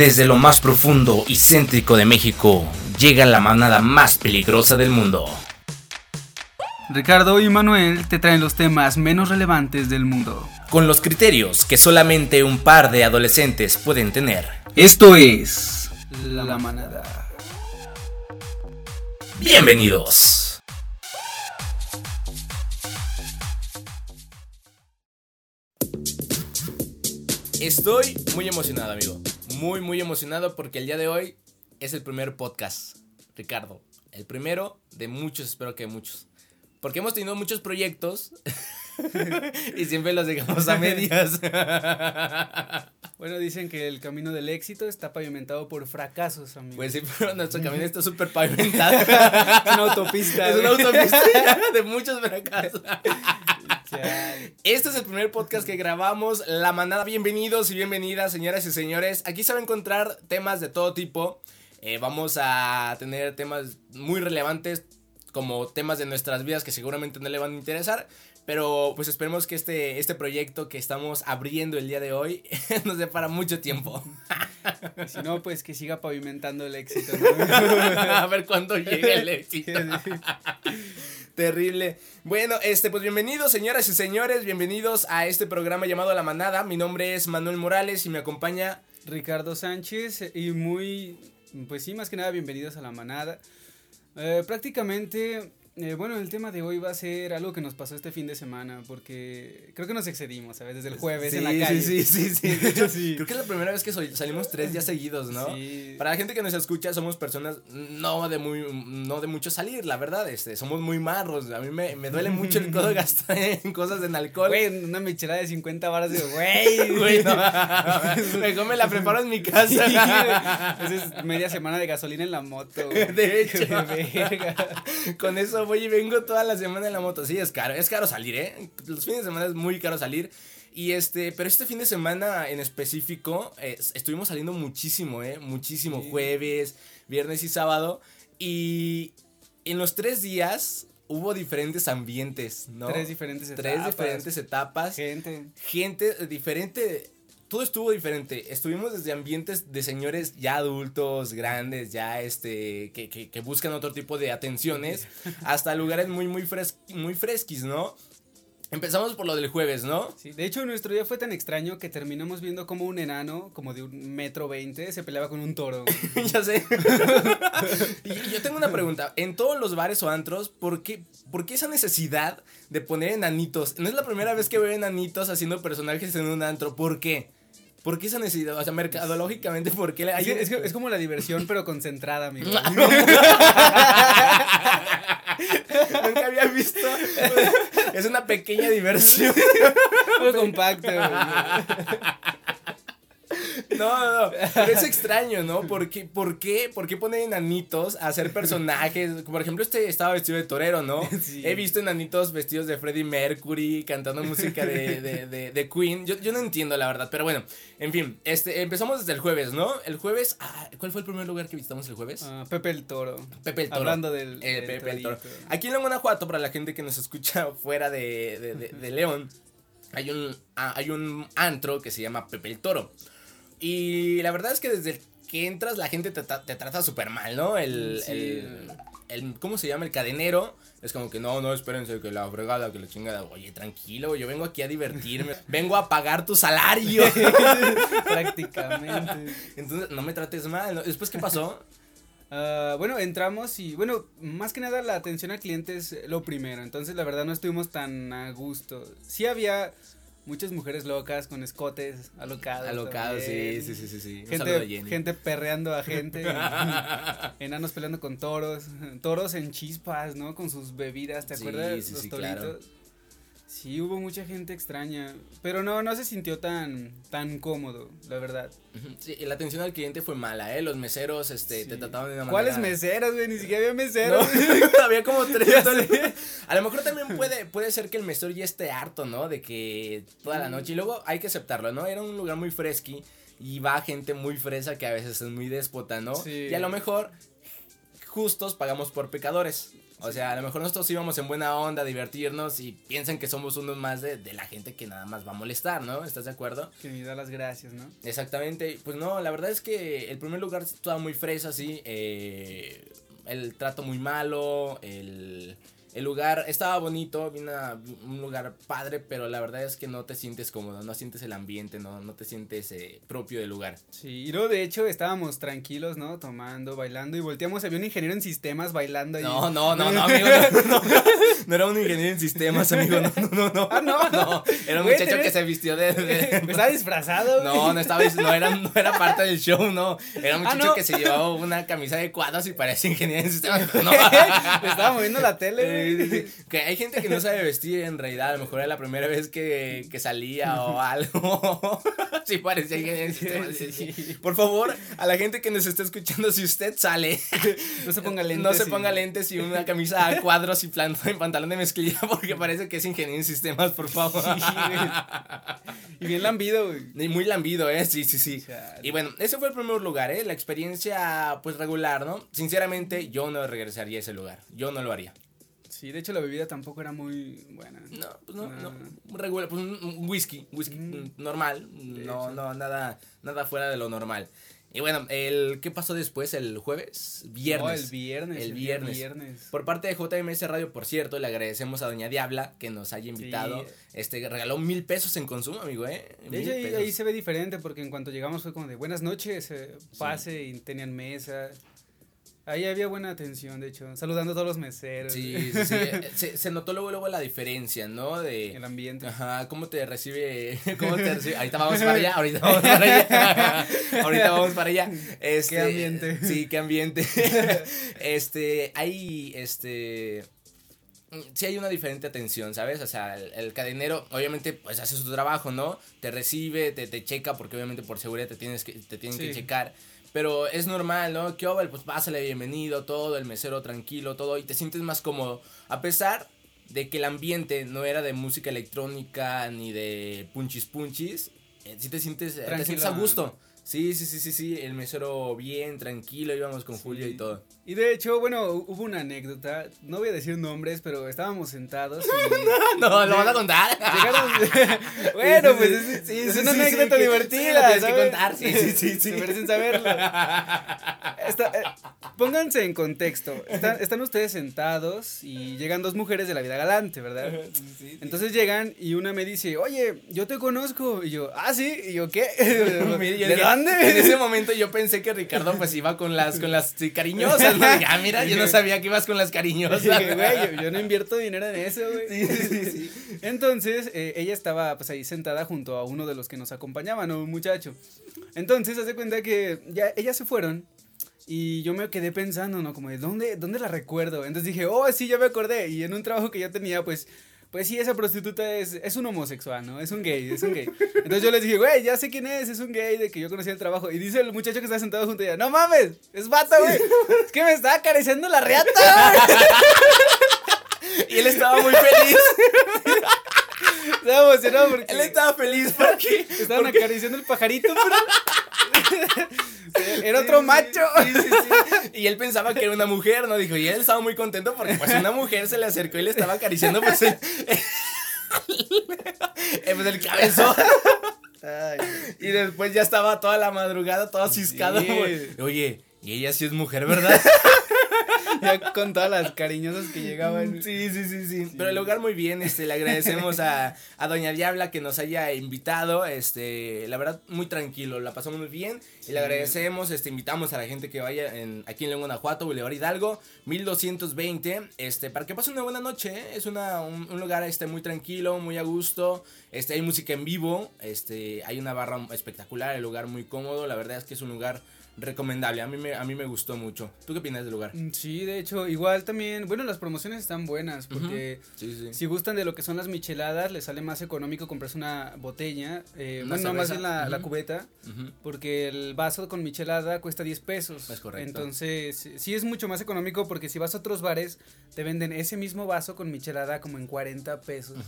Desde lo más profundo y céntrico de México, llega la manada más peligrosa del mundo. Ricardo y Manuel te traen los temas menos relevantes del mundo. Con los criterios que solamente un par de adolescentes pueden tener. Esto es La Manada. Bienvenidos. Estoy muy emocionado, amigo. Muy, muy emocionado porque el día de hoy es el primer podcast, Ricardo. El primero de muchos, espero que muchos. Porque hemos tenido muchos proyectos y siempre los dejamos a medias. Bueno, dicen que el camino del éxito está pavimentado por fracasos, amigo. Pues sí, pero nuestro camino está súper pavimentado. es una autopista. Es una autopista de muchos fracasos. Este es el primer podcast que grabamos. La manada, bienvenidos y bienvenidas, señoras y señores. Aquí se va a encontrar temas de todo tipo. Eh, vamos a tener temas muy relevantes, como temas de nuestras vidas que seguramente no le van a interesar. Pero pues esperemos que este, este proyecto que estamos abriendo el día de hoy nos dé para mucho tiempo. si no, pues que siga pavimentando el éxito. a ver cuándo llega el éxito. Terrible. Bueno, este, pues bienvenidos, señoras y señores, bienvenidos a este programa llamado La Manada. Mi nombre es Manuel Morales y me acompaña Ricardo Sánchez. Y muy, pues sí, más que nada, bienvenidos a La Manada. Eh, prácticamente eh, bueno, el tema de hoy va a ser algo que nos pasó este fin de semana, porque creo que nos excedimos, ¿sabes? Desde el jueves en la calle. Sí, sí, sí, sí. Creo que es la primera vez que salimos tres días seguidos, ¿no? Sí. Para la gente que nos escucha, somos personas no de muy, no de mucho salir, la verdad, este, somos muy marros. A mí me, me duele mucho el codo gastar en cosas en alcohol. Güey, una michelada de 50 baras de, güey, güey, no, mejor me la preparo en mi casa. Esa es media semana de gasolina en la moto, De hecho. Con eso voy y vengo toda la semana en la moto. Sí, es caro, es caro salir, ¿eh? Los fines de semana es muy caro salir. Y este, pero este fin de semana en específico, estuvimos saliendo muchísimo, ¿eh? Muchísimo, jueves, viernes y sábado. Y en los tres días hubo diferentes ambientes, ¿no? Tres diferentes etapas. Tres diferentes etapas. Gente. Gente diferente todo estuvo diferente. Estuvimos desde ambientes de señores ya adultos, grandes, ya este, que, que, que buscan otro tipo de atenciones, hasta lugares muy, muy, fres muy fresquis, ¿no? Empezamos por lo del jueves, ¿no? Sí, de hecho nuestro día fue tan extraño que terminamos viendo como un enano, como de un metro veinte, se peleaba con un toro. ya sé. y yo tengo una pregunta. En todos los bares o antros, ¿por qué, ¿por qué esa necesidad de poner enanitos? No es la primera vez que veo enanitos haciendo personajes en un antro. ¿Por qué? ¿Por qué esa necesidad? O sea, mercadológicamente, ¿por qué hay... es, es, como la diversión, pero concentrada, amigo. Nunca había visto. Es una pequeña diversión. Muy compacto. No. es extraño, ¿no? ¿Por qué, por qué, por qué ponen enanitos a hacer personajes? Por ejemplo, este estaba vestido de torero, ¿no? He visto enanitos vestidos de Freddie Mercury cantando música de, de, de, Queen. Yo, yo, no entiendo, la verdad. Pero bueno, en fin, este, empezamos desde el jueves, ¿no? El jueves. Ah, ¿Cuál fue el primer lugar que visitamos el jueves? Uh, Pepe el Toro. Pepe el Toro. Hablando del. Eh, Pepe el Toro. Aquí en Guanajuato, para la gente que nos escucha fuera de, de León, hay un, ah, hay un antro que se llama Pepe el Toro. Y la verdad es que desde que entras la gente te, te trata súper mal, ¿no? El, el, el, ¿cómo se llama? El cadenero. Es como que no, no, espérense, que la fregada, que la chingada. Oye, tranquilo, yo vengo aquí a divertirme. vengo a pagar tu salario. Prácticamente. Entonces, no me trates mal. Después, ¿qué pasó? Uh, bueno, entramos y bueno, más que nada la atención al cliente es lo primero. Entonces, la verdad, no estuvimos tan a gusto. Sí había muchas mujeres locas con escotes alocados. Alocados, sí, sí, sí, sí. Gente, gente perreando a gente. enanos peleando con toros. Toros en chispas, ¿no? Con sus bebidas, ¿te acuerdas? Sí, Los sí, Claro. Sí, hubo mucha gente extraña, pero no, no se sintió tan, tan cómodo, la verdad. Sí, la atención al cliente fue mala, ¿eh? Los meseros, este, te trataban de una manera... ¿Cuáles meseros, güey? Ni siquiera había meseros. había como tres. A lo mejor también puede, puede ser que el mesero ya esté harto, ¿no? De que toda la noche, y luego hay que aceptarlo, ¿no? Era un lugar muy fresqui y va gente muy fresa que a veces es muy déspota, ¿no? Sí. Y a lo mejor justos pagamos por pecadores. O sea, a lo mejor nosotros íbamos en buena onda a divertirnos y piensan que somos unos más de, de la gente que nada más va a molestar, ¿no? ¿Estás de acuerdo? Que me da las gracias, ¿no? Exactamente. Pues no, la verdad es que el primer lugar estaba muy fresa, sí. Eh, el trato muy malo, el el lugar estaba bonito, un lugar padre, pero la verdad es que no te sientes cómodo, no sientes el ambiente, no, no te sientes eh, propio del lugar. Sí, y luego de hecho estábamos tranquilos, ¿no? Tomando, bailando y volteamos, había un ingeniero en sistemas bailando ahí. No, no, no, no, amigo, no, no, era un ingeniero en sistemas, amigo, no, no, no. Ah, no. No, era un muchacho que se vistió de... ¿Estaba disfrazado? No, no estaba, no era, no era parte del show, no. Era un ah, muchacho que se llevaba una camisa de cuadros y parecía ingeniero en sistemas. No. estaba moviendo la tele, que hay gente que no sabe vestir en realidad. A lo mejor era la primera vez que, que salía o algo. sí, parecía que. Por favor, a la gente que nos está escuchando, si usted sale, no se ponga lentes. No se ponga lentes y una camisa a cuadros y pantalón de mezclilla porque parece que es ingeniero en sistemas, por favor. y bien lambido, güey. muy lambido, ¿eh? Sí, sí, sí. Y bueno, ese fue el primer lugar, ¿eh? La experiencia, pues regular, ¿no? Sinceramente, yo no regresaría a ese lugar. Yo no lo haría. Sí, de hecho la bebida tampoco era muy buena. No, pues no, no. Regular, pues un, whisky, whisky mm. normal, no, no, nada, nada fuera de lo normal. Y bueno, el ¿qué pasó después? ¿El jueves? Viernes. el viernes. El, viernes. Por parte de JMS Radio, por cierto, le agradecemos a Doña Diabla que nos haya invitado. Este, regaló mil pesos en consumo, amigo, ¿eh? De hecho, ahí, se ve diferente porque en cuanto llegamos fue como de buenas noches, eh, pase y tenían mesa. Ahí había buena atención, de hecho, saludando a todos los meseros. Sí, sí, sí. se, se, notó luego, luego la diferencia, ¿no? De... El ambiente. Ajá, cómo te recibe, cómo te recibe. Ahorita vamos para allá, ahorita vamos para allá. ahorita vamos para allá. Este, qué ambiente. Sí, qué ambiente. este, hay, este... Sí hay una diferente atención, ¿sabes? O sea, el, cadenero obviamente pues hace su trabajo, ¿no? Te recibe, te, te checa porque obviamente por seguridad te tienes que te tienen que checar. Pero es normal, ¿no? Que pues pásale bienvenido, todo, el mesero tranquilo, todo, y te sientes más cómodo. A pesar de que el ambiente no era de música electrónica ni de punchis punchis, eh, sí te sientes, te sientes a gusto. Sí, sí, sí, sí, sí, el mesero bien, tranquilo, íbamos con Julio y todo. Y de hecho, bueno, hubo una anécdota, no voy a decir nombres, pero estábamos sentados y... no, lo vas a contar. bueno, pues es, sí, es una anécdota divertida, tienes que contar, sí, sí, sí, sí. merecen saberlo. Eh, pónganse en contexto, están, están, ustedes sentados y llegan dos mujeres de la vida galante, ¿verdad? Entonces llegan y una me dice, oye, yo te conozco, y yo, ah, sí, y yo, ¿qué? En ese momento yo pensé que Ricardo pues iba con las, con las cariñosas, Ah, mira, yo no sabía que ibas con las cariñosas. yo, no invierto dinero en eso, güey. Entonces, eh, ella estaba pues ahí sentada junto a uno de los que nos acompañaban, un muchacho. Entonces, hace cuenta que ya ellas se fueron y yo me quedé pensando, ¿no? Como de, ¿dónde, ¿dónde la recuerdo? Entonces dije, oh, sí, ya me acordé. Y en un trabajo que yo tenía, pues, pues sí, esa prostituta es, es un homosexual, ¿no? Es un gay, es un gay. Entonces yo les dije, güey, ya sé quién es, es un gay de que yo conocí el trabajo. Y dice el muchacho que está sentado junto a ella, no mames, es bata, güey. Es que me está acariciando la reata, y él estaba muy feliz. Estaba emocionado porque. Él estaba feliz porque. Estaban acariciando el pajarito, pero. Era otro macho. Y él pensaba que era una mujer, ¿no? Dijo, y él estaba muy contento porque pues una mujer se le acercó y le estaba acariciando pues el, pues, el cabezón. y después ya estaba toda la madrugada, todo ciscado. Oye, y ella sí es mujer, ¿verdad? ya con todas las cariñosas que llegaban. Sí, sí, sí, sí. Pero el lugar muy bien, este, le agradecemos a, a Doña Diabla que nos haya invitado, este, la verdad, muy tranquilo, la pasamos muy bien. Y le agradecemos, este, invitamos a la gente que vaya en, aquí en León, Guanajuato, Boulevard Hidalgo, 1220, este, para que pasen una buena noche, ¿eh? es una, un, un, lugar, este, muy tranquilo, muy a gusto, este, hay música en vivo, este, hay una barra espectacular, el lugar muy cómodo, la verdad es que es un lugar recomendable. A mí, me, a mí me gustó mucho. ¿Tú qué opinas del lugar? Mm, sí, de hecho, igual también, bueno, las promociones están buenas porque si gustan de lo que son las micheladas, les sale más económico comprarse una botella, eh, bueno, no más en la, la cubeta, porque el vaso con michelada cuesta 10 pesos. Es correcto. Entonces, sí es mucho más económico porque si vas a otros bares, te venden ese mismo vaso con michelada como en 40 pesos.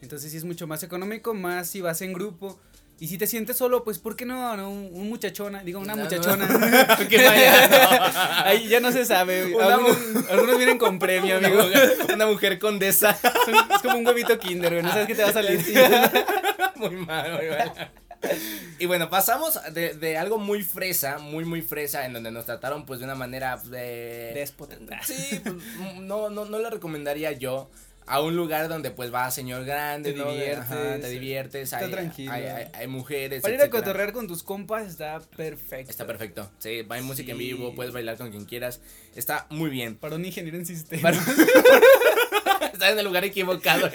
Entonces sí es mucho más económico, más si vas en grupo Y si te sientes solo, pues, ¿por qué no? no un, muchachona, digo, una muchachona. Ahí ya no se sabe. Algunos, vienen con premio, amigo. Una mujer, condesa. es como un huevito kinder, güey. No sabes qué te va a salir. muy mal, muy mal. Y bueno, pasamos de, de, algo muy fresa, muy, muy fresa, en donde nos trataron pues de una manera de... Déspota. Sí, pues, no, no, no le recomendaría yo a un lugar donde pues va señor grande, te diviertes, te diviertes, está hay, tranquilo. Hay, mujeres. Para ir a cotorrear con tus compas está perfecto. Está perfecto. Sí, hay música en vivo, puedes bailar con quien quieras. Está muy bien. Para un ingeniero en sistemas. está en el lugar equivocado.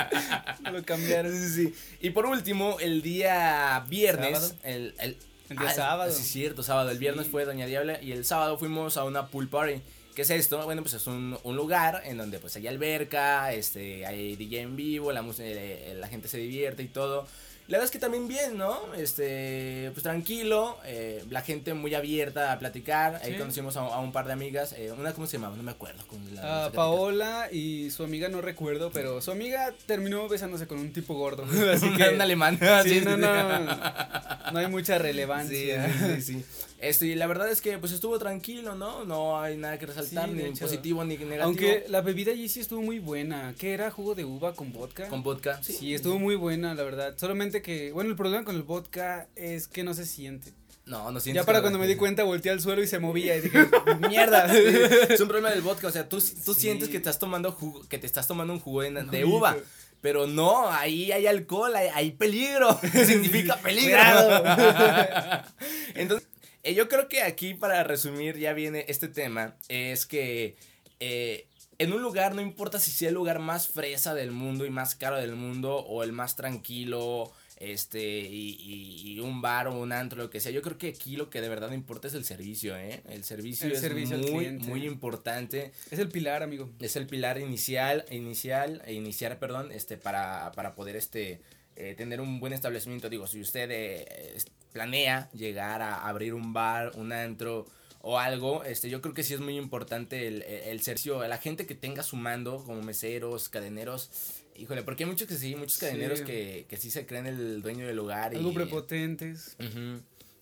Lo cambiaron. Sí, sí. Y por último, el día viernes, el, el, el día sábado. Sí, cierto, sábado. El viernes fue Doña Diabla y el sábado fuimos a una pool party. ¿Qué es esto? Bueno, pues es un, un, lugar en donde pues hay alberca, este, hay DJ en vivo, la, eh, la gente se divierte y todo. La verdad es que también bien, ¿no? Este, pues tranquilo, eh, la gente muy abierta a platicar. Ahí conocimos a, un par de amigas. Eh, una, ¿cómo se llamaba? No me acuerdo. La, Paola y su amiga no recuerdo, pero su amiga terminó besándose con un tipo gordo. Así que, un alemán. Sí, no, no, no hay mucha relevancia. Sí, sí, sí. Este, y la verdad es que pues estuvo tranquilo, ¿no? No hay nada que resaltar, ni positivo ni negativo. Aunque la bebida allí sí estuvo muy buena. ¿Qué era? ¿Jugo de uva con vodka? Con vodka, sí. Sí, estuvo muy buena, la verdad. Solamente que, bueno, el problema con el vodka es que no se siente. No, no siente. Ya para cuando me di cuenta volteé al suelo y se movía y dije, mierda. es un problema del vodka, o sea, tú, tú sientes que estás tomando jugo, que te estás tomando un jugo de, uva. Pero no, ahí hay alcohol, hay, peligro. Significa peligro. Entonces, eh, yo creo que aquí, para resumir, ya viene este tema, es que eh, en un lugar, no importa si sea el lugar más fresa del mundo y más caro del mundo, o el más tranquilo, este, y, un bar o un antro, lo que sea, yo creo que aquí lo que de verdad importa es el servicio, ¿eh? El servicio es muy, muy importante. Es el pilar, amigo. Es el pilar inicial, inicial, e iniciar, perdón, este, para, para poder, este, eh, tener un buen establecimiento. Digo, si usted eh, planea llegar a abrir un bar, un antro o algo, este, yo creo que sí es muy importante el, el servicio, la gente que tenga su mando, como meseros, cadeneros, híjole, porque hay muchos que sí, muchos cadeneros Que, que sí se creen el dueño del lugar. Algo prepotentes.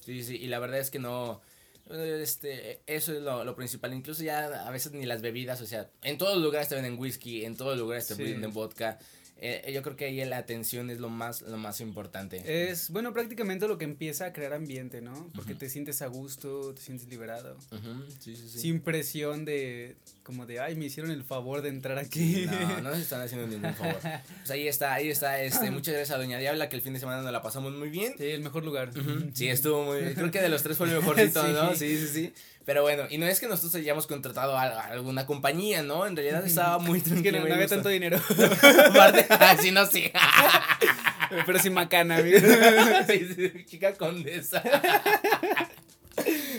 Sí, sí, y la verdad es que no, este, eso es lo, lo, principal, incluso ya a veces ni las bebidas, o sea, en todos los lugares te venden whisky, en todos los lugares te venden vodka, eh, yo creo que ahí la atención es lo más, lo más importante. Es, bueno, prácticamente lo que empieza a crear ambiente, ¿no? Porque te sientes a gusto, te sientes liberado. sí, sí, sí. Sin presión de, como de, ay, me hicieron el favor de entrar aquí. No, no se están haciendo ningún favor. Pues ahí está, ahí está, este, muchas gracias a Doña Diabla, que el fin de semana nos la pasamos muy bien. Sí, el mejor lugar. Sí, estuvo muy, creo que de los tres fue el mejorcito, ¿no? Sí, sí, sí. Pero bueno, y no es que nosotros hayamos contratado a, alguna compañía, ¿no? En realidad estaba muy tranquilo. Es que no, había tanto dinero. Así no, sí. Pero sin macana, amigo. sí, sí, chica condesa.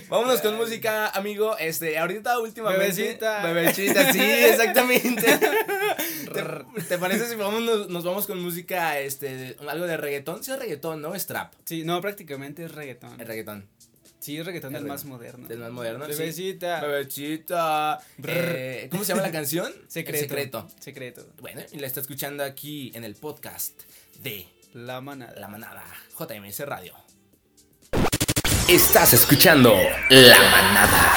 Vámonos con música, amigo. Este, ahorita últimamente. Bebecita. Bebecita, sí, exactamente. ¿Te, parece si vamos, nos, vamos con música, este, algo de reggaetón? Sí, es reggaetón, ¿no? Es trap. Sí, no, prácticamente es reggaetón. Es reggaetón. Sí, es reggaetón del más moderno. Del más moderno. Bebecita. Bebecita. Eh, ¿Cómo se llama la canción? Secreto. secreto. Secreto. Bueno, y la está escuchando aquí en el podcast de La Manada. La Manada. JMS Radio. Estás escuchando La Manada.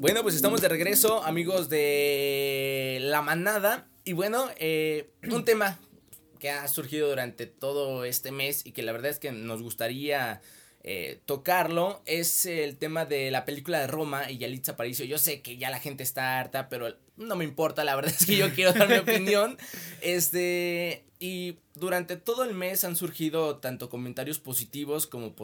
Bueno, pues estamos de regreso, amigos de La Manada. Y bueno, eh, un tema que ha surgido durante todo este mes y que la verdad es que nos gustaría eh, tocarlo es el tema de la película de Roma y Yalitza Aparicio. Yo sé que ya la gente está harta, pero no me importa, la verdad es que yo quiero dar mi opinión. Este, y durante todo el mes han surgido tanto comentarios positivos como,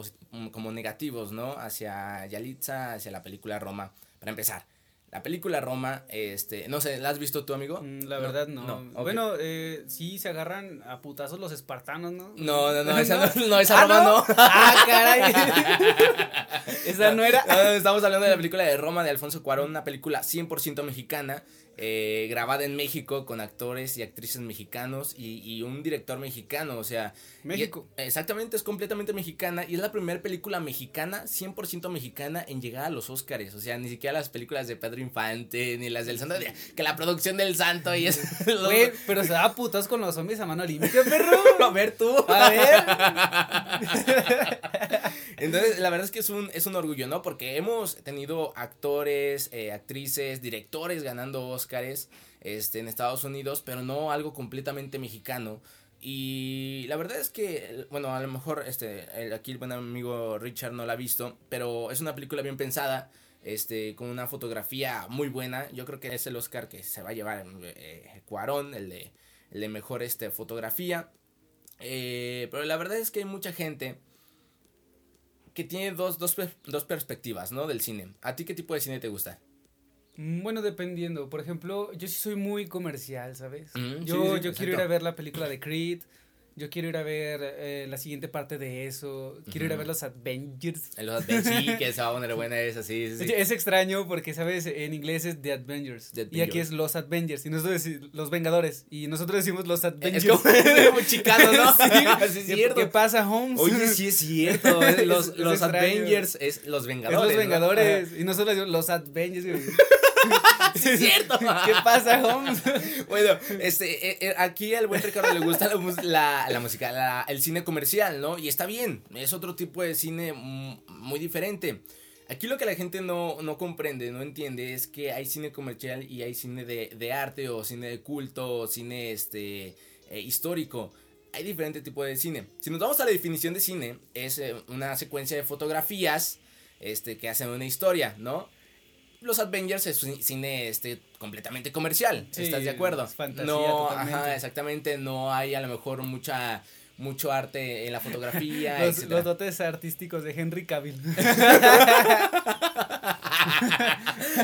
como negativos, ¿no? Hacia Yalitza, hacia la película Roma. Para empezar, la película Roma, este, no sé, ¿la has visto tú, amigo? Mm, la verdad no. Bueno, eh, sí se agarran a putazos los espartanos, ¿no? No, no, no, esa no, no esa ¿Ah, Roma no? Ah, caray. esa no era. estamos hablando de la película de Roma de Alfonso Cuarón, una película 100% mexicana eh, grabada en México con actores y actrices mexicanos y, un director mexicano, o sea... México. exactamente, es completamente mexicana y es la primera película mexicana, 100% mexicana, en llegar a los Oscars, o sea, ni siquiera las películas de Pedro Infante, ni las del Santo, que la producción del Santo y eso. Güey, pero se da putas con los zombies a mano limpia, perro. A ver tú. A ver. Entonces, la verdad es que es un, es un orgullo, ¿no? Porque hemos tenido actores, eh, actrices, directores ganando Este, en Estados Unidos, pero no algo completamente mexicano. Y la verdad es que, bueno, a lo mejor este, aquí el buen amigo Richard no la ha visto, pero es una película bien pensada, este, con una fotografía muy buena. Yo creo que es el Oscar que se va a llevar eh, Cuarón, el de, el de mejor este, fotografía. Eh, pero la verdad es que hay mucha gente que tiene dos, dos, dos perspectivas, ¿no? Del cine. ¿A ti qué tipo de cine te gusta? Mm, bueno, dependiendo. Por ejemplo, yo sí soy muy comercial, ¿sabes? Mm, yo yo quiero ir a ver la película de Creed. Yo quiero ir a ver eh, la siguiente parte de eso. Quiero ir a ver los Avengers. Los Avengers, sí, que se va a poner buena esa, sí, sí. Es extraño porque, ¿sabes? En inglés es The Avengers. Y aquí es los Avengers. Y nosotros decimos los Vengadores. Y nosotros decimos los Avengers. Es como, chicano, ¿no? sí, es cierto. ¿Qué pasa, Holmes? Oye, sí es cierto. Los, los Avengers es los Vengadores. Es los Vengadores. Y nosotros decimos los Avengers. es cierto. ¿Qué pasa, Holmes? bueno, este, eh, eh, aquí al buen Ricardo le gusta la, la, música, el cine comercial, ¿no? Y está bien, es otro tipo de cine muy diferente. Aquí lo que la gente no, no comprende, no entiende, es que hay cine comercial y hay cine de, de arte o cine de culto o cine este, eh, histórico. Hay diferentes tipos de cine. Si nos vamos a la definición de cine, es una secuencia de fotografías este, que hacen una historia, ¿no? Los Avengers es un cine este completamente comercial, ¿estás de acuerdo? no, ajá, exactamente, no hay a lo mejor mucha mucho arte en la fotografía, los, los dotes artísticos de Henry Cavill.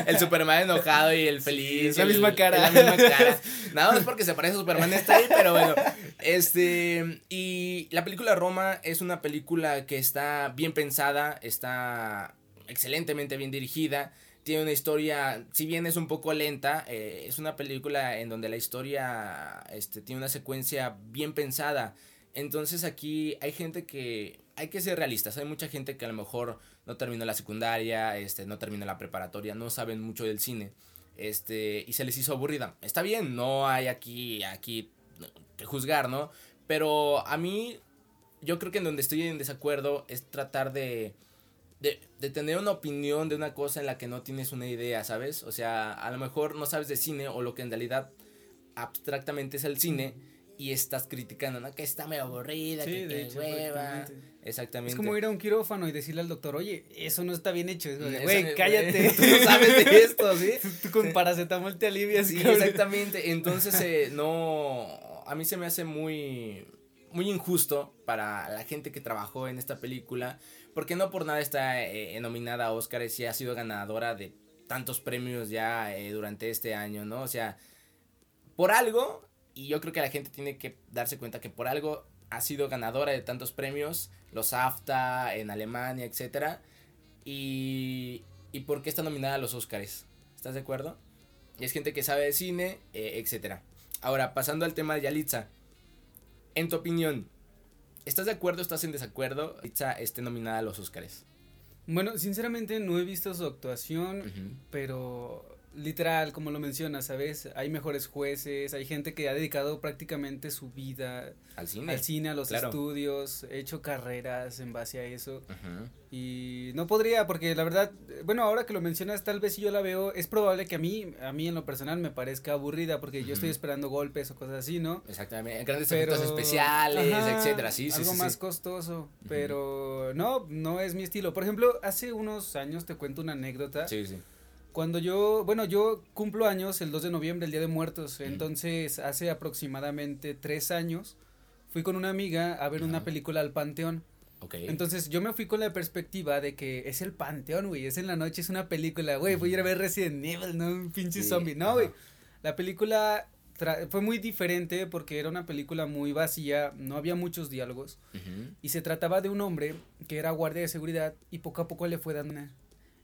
el Superman enojado y el feliz. la misma cara. La misma cara. Nada más porque se parece a Superman está ahí, pero bueno. Este, y la película Roma es una película que está bien pensada, está excelentemente bien dirigida tiene una historia, si bien es un poco lenta, eh, es una película en donde la historia este, tiene una secuencia bien pensada. Entonces aquí hay gente que, hay que ser realistas, hay mucha gente que a lo mejor no terminó la secundaria, este, no terminó la preparatoria, no saben mucho del cine, este, y se les hizo aburrida. Está bien, no hay aquí, aquí que juzgar, ¿no? Pero a mí, yo creo que en donde estoy en desacuerdo es tratar de de, de, tener una opinión de una cosa en la que no tienes una idea, ¿sabes? O sea, a lo mejor no sabes de cine o lo que en realidad abstractamente es el cine y estás criticando, ¿no? Que está medio aburrida, que, de hueva. Exactamente. Es como ir a un quirófano y decirle al doctor, oye, eso no está bien hecho. Güey, cállate. Tú no sabes de esto, ¿sí? Tú con paracetamol te alivias. Sí, exactamente. Entonces, eh, no, a mí se me hace muy, muy injusto para la gente que trabajó en esta película porque no por nada está eh, nominada a Oscars y ha sido ganadora de tantos premios ya eh, durante este año, ¿no? O sea, por algo, y yo creo que la gente tiene que darse cuenta que por algo ha sido ganadora de tantos premios, los AFTA en Alemania, etcétera, y, y por qué está nominada a los Oscars, ¿estás de acuerdo? Y es gente que sabe de cine, eh, etcétera. Ahora, pasando al tema de Yalitza, en tu opinión, ¿Estás de acuerdo o estás en desacuerdo? Pizza esté nominada a los Oscars. Bueno, sinceramente no he visto su actuación, pero literal, como lo mencionas, ¿sabes? Hay mejores jueces, hay gente que ha dedicado prácticamente su vida al cine, al cine a los estudios, he hecho carreras en base a eso. Y no podría, porque la verdad, bueno, ahora que lo mencionas, tal vez si yo la veo, es probable que a mí, a mí en lo personal me parezca aburrida, porque yo estoy esperando golpes o cosas así, ¿no? Exactamente, grandes efectos especiales, etcétera, sí, sí, Algo más costoso, pero no, no es mi estilo. Por ejemplo, hace unos años te cuento una anécdota. Sí, sí cuando yo, bueno, yo cumplo años el 2 de noviembre, el Día de Muertos, entonces hace aproximadamente tres años fui con una amiga a ver una película al Panteón. Okay. Entonces yo me fui con la perspectiva de que es el Panteón, güey, es en la noche, es una película, güey, voy a ir a ver Resident Evil, no un pinche zombie, no, güey. La película fue muy diferente porque era una película muy vacía, no había muchos diálogos y se trataba de un hombre que era guardia de seguridad y poco a poco le fue dando una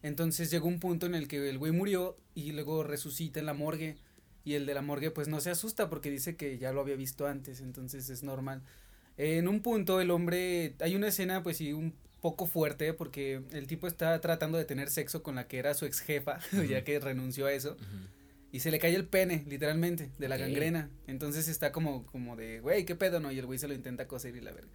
entonces llegó un punto en el que el güey murió y luego resucita en la morgue. Y el de la morgue pues no se asusta porque dice que ya lo había visto antes, entonces es normal. En un punto el hombre, hay una escena pues y un poco fuerte porque el tipo está tratando de tener sexo con la que era su ex jefa, ya que renunció a eso. Y se le cae el pene, literalmente, de la gangrena. Entonces está como, como de, güey, ¿qué pedo, no? Y el güey se lo intenta coser y la verga.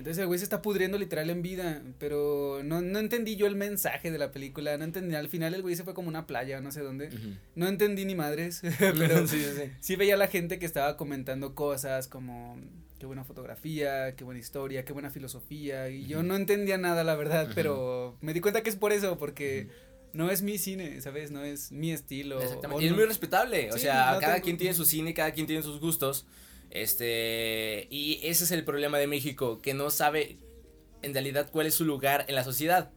Entonces el güey se está pudriendo literal en vida, pero no, no entendí yo el mensaje de la película, no entendí, al final el güey se fue como una playa, no sé dónde, no entendí ni madres, pero sí, sí. sí veía a la gente que estaba comentando cosas como qué buena fotografía, qué buena historia, qué buena filosofía, y yo no entendía nada, la verdad, pero me di cuenta que es por eso, porque no es mi cine, ¿sabes? No es mi estilo. Exactamente. Y es muy respetable, o sea, cada quien tiene su cine, cada quien tiene sus gustos, este, y ese es el problema de México, que no sabe en realidad cuál es su lugar en la sociedad.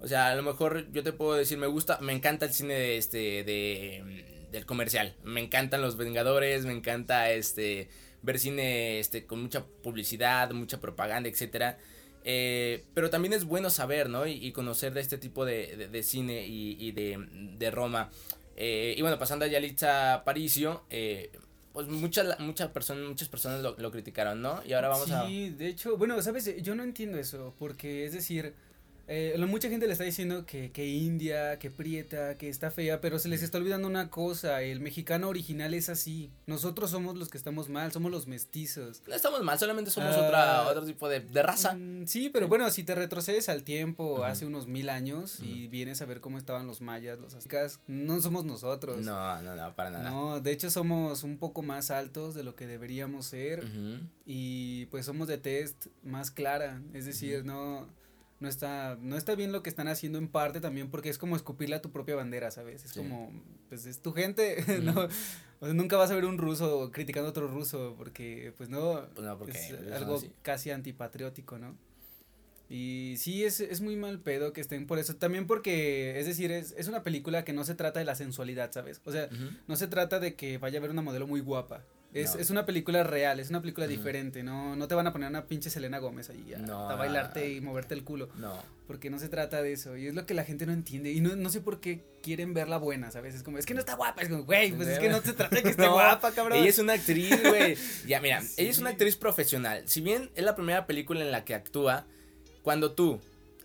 O sea, a lo mejor yo te puedo decir, me gusta, me encanta el cine de este, de, del comercial, me encantan los Vengadores, me encanta este ver cine este, con mucha publicidad, mucha propaganda, etcétera. Eh, pero también es bueno saber, ¿no? Y, conocer de este tipo de, de, cine y, y de, de, Roma. Eh, y bueno, pasando a Yalitza Paricio, eh, pues muchas muchas personas muchas personas lo, lo, criticaron, ¿no? Y ahora vamos a Sí, de hecho, bueno, sabes, yo no entiendo eso, porque es decir, eh, mucha gente le está diciendo que, que india, que prieta, que está fea, pero se les está olvidando una cosa, el mexicano original es así, nosotros somos los que estamos mal, somos los mestizos. No estamos mal, solamente somos otra, ah, otro tipo de, de raza. Mm, sí, pero bueno, si te retrocedes al tiempo, hace unos mil años, y vienes a ver cómo estaban los mayas, los aztecas, no somos nosotros. No, no, no, para nada. No, de hecho somos un poco más altos de lo que deberíamos ser, y pues somos de test más clara, es decir, no no está, no está bien lo que están haciendo en parte también porque es como escupirle a tu propia bandera, ¿sabes? Es como, pues es tu gente, ¿no? O sea, nunca vas a ver un ruso criticando a otro ruso porque, pues no, pues no porque es algo casi antipatriótico, ¿no? Y sí, es, es muy mal pedo que estén por eso. También porque, es decir, es, es una película que no se trata de la sensualidad, ¿sabes? O sea, no se trata de que vaya a haber una modelo muy guapa. Es, es una película real, es una película diferente, no, no te van a poner una pinche Selena Gómez ahí a, bailarte y moverte el culo. No. Porque no se trata de eso. Y es lo que la gente no entiende. Y no, no sé por qué quieren verla buena, ¿sabes? Es como, es que no está guapa. Es como, güey, pues es que no se trata de que esté guapa, cabrón. Ella es una actriz, güey. ya, mira, ella es una actriz profesional. Si bien es la primera película en la que actúa, cuando tú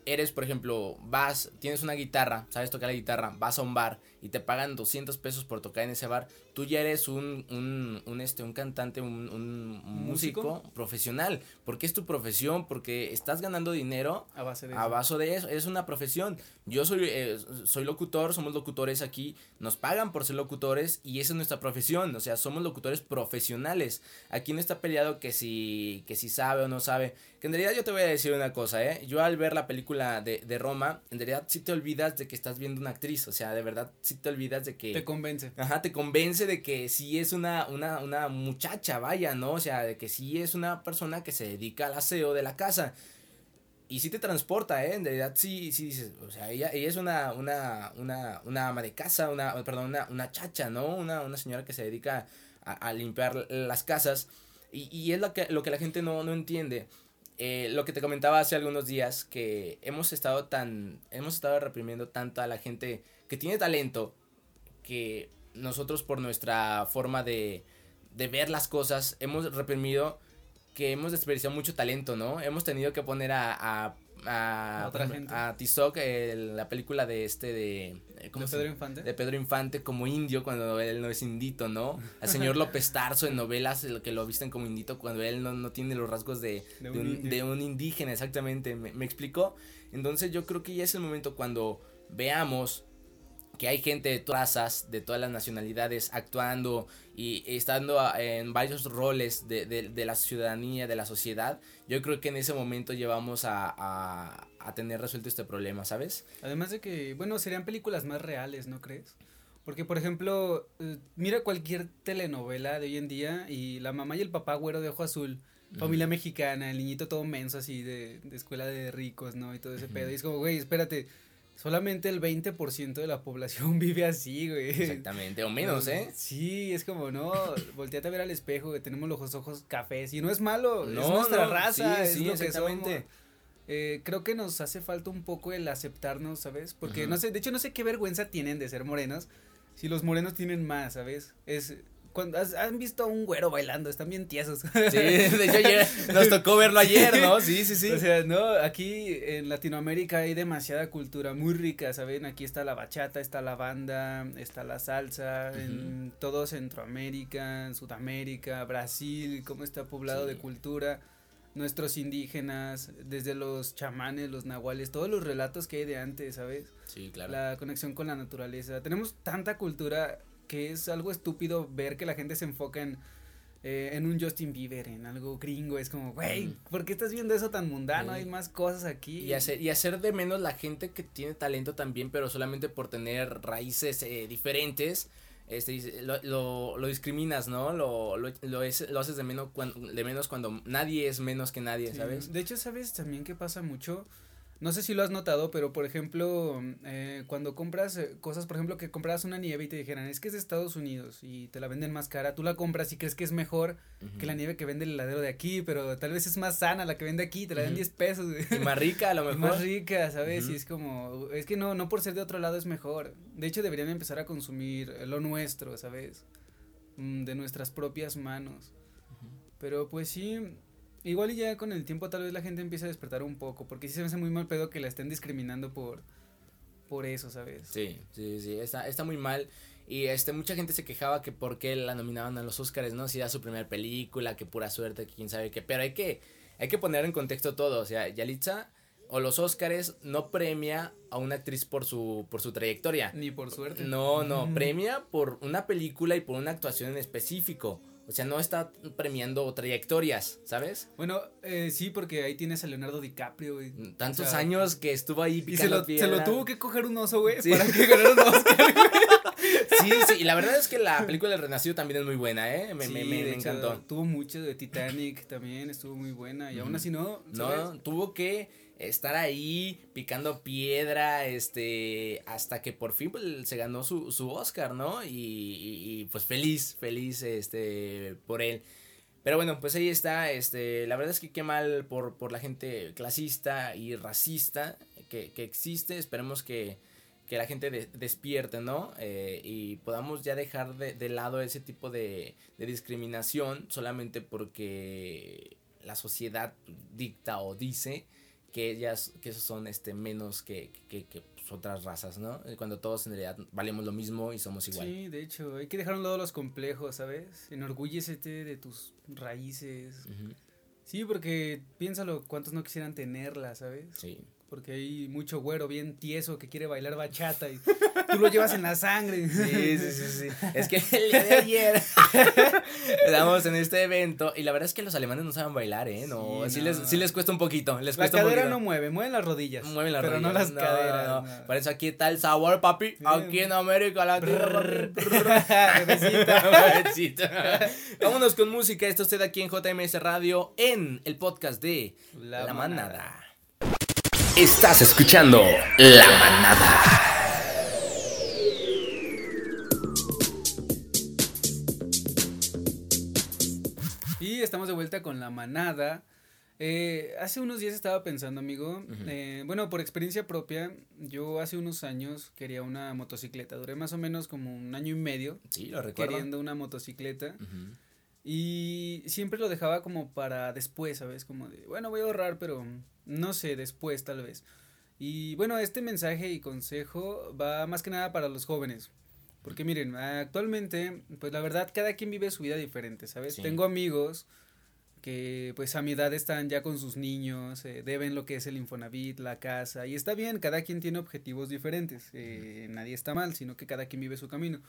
eres, por ejemplo, vas, tienes una guitarra, sabes tocar la guitarra, vas a un bar y te pagan 200 pesos por tocar en ese bar, tú ya eres un, un, un este, un cantante, un, un músico? profesional, porque es tu profesión, porque estás ganando dinero a base de, a Base de eso, es una profesión. Yo soy, eh, soy locutor, somos locutores aquí, nos pagan por ser locutores y esa es nuestra profesión, o sea, somos locutores profesionales. Aquí no está peleado que si, que si sabe o no sabe, que en realidad yo te voy a decir una cosa, ¿eh? Yo al ver la película de, de Roma, en realidad sí te olvidas de que estás viendo una actriz, o sea, de verdad sí te olvidas de que... Te convence. Ajá, te convence de que sí es una, una, una muchacha, vaya, ¿no? O sea, de que sí es una persona que se dedica al aseo de la casa. Y sí te transporta, ¿eh? En realidad sí, sí dices, o sea, ella, ella es una, una, una, una ama de casa, una, perdón, una, una chacha, ¿no? Una, una señora que se dedica a, limpiar las casas. Y, y es lo que, lo que la gente no, no entiende. Eh, lo que te comentaba hace algunos días, que hemos estado tan, hemos estado reprimiendo tanto a la gente que tiene talento, que nosotros por nuestra forma de, de ver las cosas hemos reprimido que hemos desperdiciado mucho talento, ¿no? Hemos tenido que poner a, a a, a Tizoc, la película de este de eh, ¿cómo ¿De Pedro Infante de Pedro Infante como indio cuando él no es indito no al señor López Tarso en novelas que lo visten como indito cuando él no, no tiene los rasgos de, de, un, de un, indígena exactamente me, me explicó entonces yo creo que ya es el momento cuando veamos que hay gente de todas razas, de todas las nacionalidades actuando y estando en varios roles de, de, la ciudadanía, de la sociedad, yo creo que en ese momento llevamos a, a, a, tener resuelto este problema, ¿sabes? Además de que, bueno, serían películas más reales, ¿no crees? Porque, por ejemplo, eh, mira cualquier telenovela de hoy en día y la mamá y el papá güero de ojo azul, familia mexicana, el niñito todo menso así de, de escuela de ricos, ¿no? Y todo ese pedo. Y es como, güey, espérate Solamente el 20% de la población vive así, güey. Exactamente, o menos, ¿eh? Sí, es como, no, volteate a ver al espejo, que tenemos los ojos cafés, y no es malo, no, es nuestra raza, sí, es exactamente. Eh, creo que nos hace falta un poco el aceptarnos, ¿sabes? Porque no sé, de hecho no sé qué vergüenza tienen de ser morenos, si los morenos tienen más, ¿sabes? Es, cuando han visto a un güero bailando, están bien tiesos. Sí, de hecho ayer nos tocó verlo ayer, ¿no? Sí, sí, sí. O sea, no, aquí en Latinoamérica hay demasiada cultura muy rica, ¿saben? Aquí está la bachata, está la banda, está la salsa, en todo Centroamérica, en Sudamérica, Brasil, cómo está poblado de cultura nuestros indígenas, desde los chamanes, los nahuales, todos los relatos que hay de antes, ¿sabes? Sí, claro. La conexión con la naturaleza. Tenemos tanta cultura que es algo estúpido ver que la gente se enfoca en, eh, en un Justin Bieber, en algo gringo. Es como, güey, ¿por qué estás viendo eso tan mundano? Hay más cosas aquí. Y hacer, y hacer de menos la gente que tiene talento también, pero solamente por tener raíces eh, diferentes este, lo, lo, lo discriminas, ¿no? Lo, lo, lo, es, lo haces de menos, cuando, de menos cuando nadie es menos que nadie, ¿sabes? De hecho, ¿sabes también qué pasa mucho? No sé si lo has notado, pero por ejemplo, eh, cuando compras eh, cosas, por ejemplo, que compras una nieve y te dijeran, es que es de Estados Unidos y te la venden más cara, tú la compras y crees que es mejor que la nieve que vende el heladero de aquí, pero tal vez es más sana la que vende aquí, te la dan 10 pesos. Y más rica a lo mejor. más rica, ¿sabes? Y es como, es que no, no por ser de otro lado es mejor. De hecho, deberían empezar a consumir lo nuestro, ¿sabes? Mm, de nuestras propias manos. Pero pues sí, Igual y ya con el tiempo tal vez la gente empieza a despertar un poco, porque sí se me hace muy mal pedo que la estén discriminando por, por eso, ¿sabes? Sí, sí, sí, está, está muy mal. Y este, mucha gente se quejaba que por qué la nominaban a los Oscars, ¿no? Si era su primera película, que pura suerte, que quién sabe qué. Pero hay que, hay que poner en contexto todo. O sea, Yalitza o los Oscars no premia a una actriz por su, por su trayectoria. Ni por suerte. No, no, premia por una película y por una actuación en específico. O sea, no está premiando trayectorias, ¿sabes? Bueno, eh, sí, porque ahí tienes a Leonardo DiCaprio, güey. Tantos años que estuvo ahí picando y se lo, se lo tuvo que coger un oso, güey, para que ganara un Oscar, Sí, sí, y la verdad es que la película del Renacido también es muy buena, ¿eh? Me, me, me, encantó. Tuvo mucho de Titanic también, estuvo muy buena, y aún así no. No, tuvo que estar ahí picando piedra, este, hasta que por fin pues, se ganó su, su Oscar, ¿no? Y, y, pues feliz, feliz, este, por él. Pero bueno, pues ahí está, este, la verdad es que qué mal por, por la gente clasista y racista que, que existe, esperemos que, que la gente despierte, ¿no? Eh, y podamos ya dejar de, de lado ese tipo de, de discriminación solamente porque la sociedad dicta o dice que ellas, que esos son este menos que, que, que pues, otras razas, ¿no? Cuando todos en realidad valemos lo mismo y somos igual. Sí, de hecho, hay que dejar a un lado los complejos, ¿sabes? Enorgullécete de tus raíces. Sí, porque piénsalo, ¿cuántos no quisieran tenerlas, ¿sabes? Sí porque hay mucho güero bien tieso que quiere bailar bachata y tú lo llevas en la sangre. Sí, sí, sí, sí. Es que el día de ayer estamos en este evento y la verdad es que los alemanes no saben bailar, ¿eh? No, sí, Les, sí les cuesta un poquito, les la cadera no mueve, mueven las rodillas. Mueven las pero rodillas. no las caderas. No. Por eso aquí está el sabor, papi. Aquí en América Latina. Vámonos con música. Esto usted aquí en JMS Radio en el podcast de La, la manada. manada. Estás escuchando La Manada. Y estamos de vuelta con La Manada. Eh, hace unos días estaba pensando, amigo, eh, bueno, por experiencia propia, yo hace unos años quería una motocicleta, duré más o menos como un año y medio sí, lo recuerdo. queriendo una motocicleta. Y siempre lo dejaba como para después, ¿sabes? Como de, bueno, voy a ahorrar, pero no sé, después tal vez. Y bueno, este mensaje y consejo va más que nada para los jóvenes. Porque miren, actualmente, pues la verdad, cada quien vive su vida diferente, ¿sabes? Tengo amigos que pues a mi edad están ya con sus niños, eh, deben lo que es el Infonavit, la casa, y está bien, cada quien tiene objetivos diferentes, eh, nadie está mal, sino que cada quien vive su camino.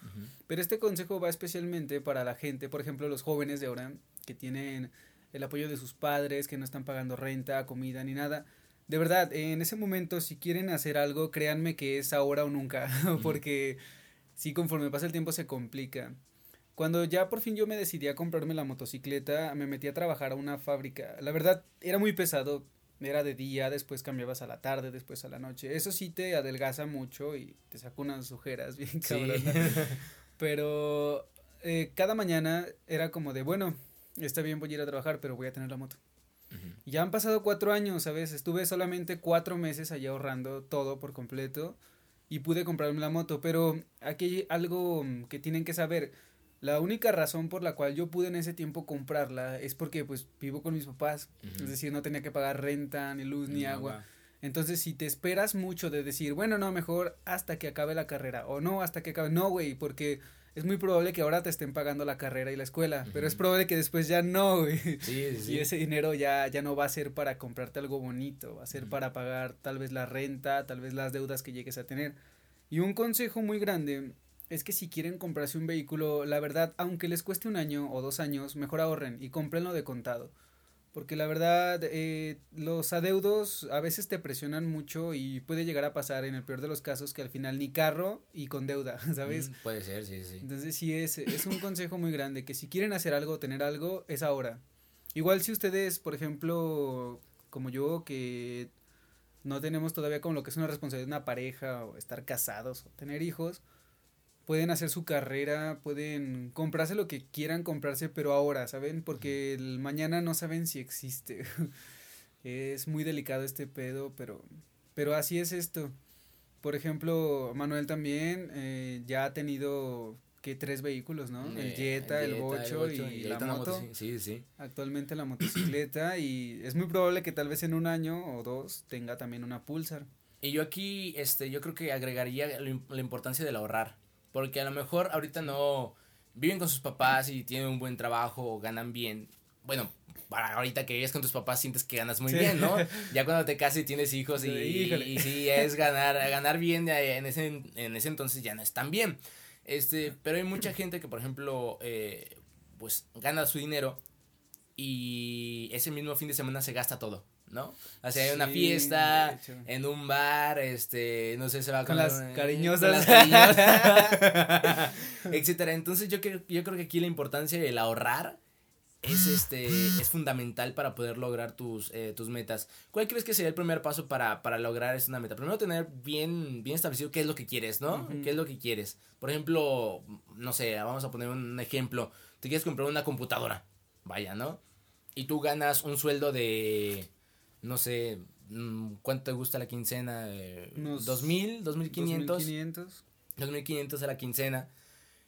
Pero este consejo va especialmente para la gente, por ejemplo, los jóvenes de ahora, que tienen el apoyo de sus padres, que no están pagando renta, comida ni nada. De verdad, en ese momento, si quieren hacer algo, créanme que es ahora o nunca, porque si conforme pasa el tiempo se complica. Cuando ya por fin yo me decidí a comprarme la motocicleta, me metí a trabajar a una fábrica. La verdad, era muy pesado. Era de día, después cambiabas a la tarde, después a la noche. Eso sí te adelgaza mucho y te saca unas ojeras bien cabrón. Pero eh, cada mañana era como de, bueno, está bien, voy a ir a trabajar, pero voy a tener la moto. Ya han pasado cuatro años, ¿sabes? Estuve solamente cuatro meses allá ahorrando todo por completo y pude comprarme la moto, pero aquí hay algo que tienen que saber. La única razón por la cual yo pude en ese tiempo comprarla es porque pues vivo con mis papás, es decir, no tenía que pagar renta, ni luz, ni, agua. Entonces, si te esperas mucho de decir, bueno, no, mejor hasta que acabe la carrera, o no, hasta que acabe, no, güey, porque es muy probable que ahora te estén pagando la carrera y la escuela, pero es probable que después ya no, güey. Sí, sí. Y ese dinero ya, ya no va a ser para comprarte algo bonito, va a ser para pagar tal vez la renta, tal vez las deudas que llegues a tener. Y un consejo muy grande es que si quieren comprarse un vehículo, la verdad, aunque les cueste un año o dos años, mejor ahorren y comprenlo de contado. Porque la verdad, eh, los adeudos a veces te presionan mucho y puede llegar a pasar en el peor de los casos que al final ni carro y con deuda, ¿sabes? Mm, puede ser, sí, sí. Entonces sí es, es un consejo muy grande, que si quieren hacer algo, tener algo, es ahora. Igual si ustedes, por ejemplo, como yo, que no tenemos todavía como lo que es una responsabilidad de una pareja o estar casados o tener hijos, pueden hacer su carrera, pueden comprarse lo que quieran comprarse, pero ahora, ¿saben? Porque el mañana no saben si existe. es muy delicado este pedo, pero, pero así es esto. Por ejemplo, Manuel también eh, ya ha tenido que tres vehículos, ¿no? el eh, Jetta, el, Bocho y, la moto. Sí, sí. Actualmente la motocicleta y es muy probable que tal vez en un año o dos tenga también una Pulsar. Y yo aquí, este, yo creo que agregaría la importancia del ahorrar. Porque a lo mejor ahorita no viven con sus papás y tienen un buen trabajo o ganan bien. Bueno, para ahorita que vives con tus papás sientes que ganas muy bien, ¿no? Ya cuando te casas y tienes hijos y, y, sí es ganar, ganar bien en ese, en ese entonces ya no es tan bien. Este, pero hay mucha gente que, por ejemplo, eh, pues gana su dinero y ese mismo fin de semana se gasta todo. ¿No? Sea, hay una fiesta, en un bar, este, no sé, se va con, las cariñosas, etcétera. Entonces yo creo, yo creo que aquí la importancia del ahorrar es este es fundamental para poder lograr tus, eh, tus metas. ¿Cuál crees que sería el primer paso para, para lograr esta meta? Primero tener bien, bien establecido qué es lo que quieres, ¿no? ¿Qué es lo que quieres? Por ejemplo, no sé, vamos a poner un ejemplo. Te quieres comprar una computadora, vaya, ¿no? Y tú ganas un sueldo de no sé, mm, ¿cuánto te gusta la quincena? Eh, ¿Dos mil? ¿Dos mil quinientos? Dos mil quinientos a la quincena.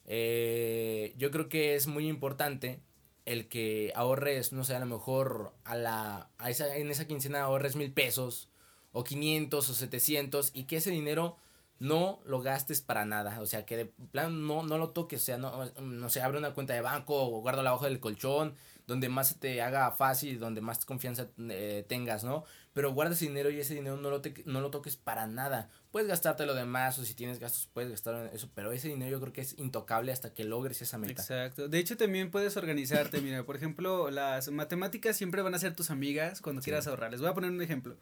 Eh, yo creo que es muy importante el que ahorres, no sé, a lo mejor a la, a esa, en esa quincena ahorres mil pesos o quinientos o setecientos y que ese dinero no lo gastes para nada, o sea, que de plan no, no lo toques, o sea, no, no sé, abre una cuenta de banco o guarda abajo del colchón, donde más te haga fácil, donde más confianza eh, tengas, ¿no? Pero guardas dinero y ese dinero no lo, no lo toques para nada. Puedes gastarte lo demás o si tienes gastos puedes gastar eso, pero ese dinero yo creo que es intocable hasta que logres esa meta. Exacto. De hecho también puedes organizarte, mira, por ejemplo, las matemáticas siempre van a ser tus amigas cuando quieras ahorrar. Les voy a poner un ejemplo.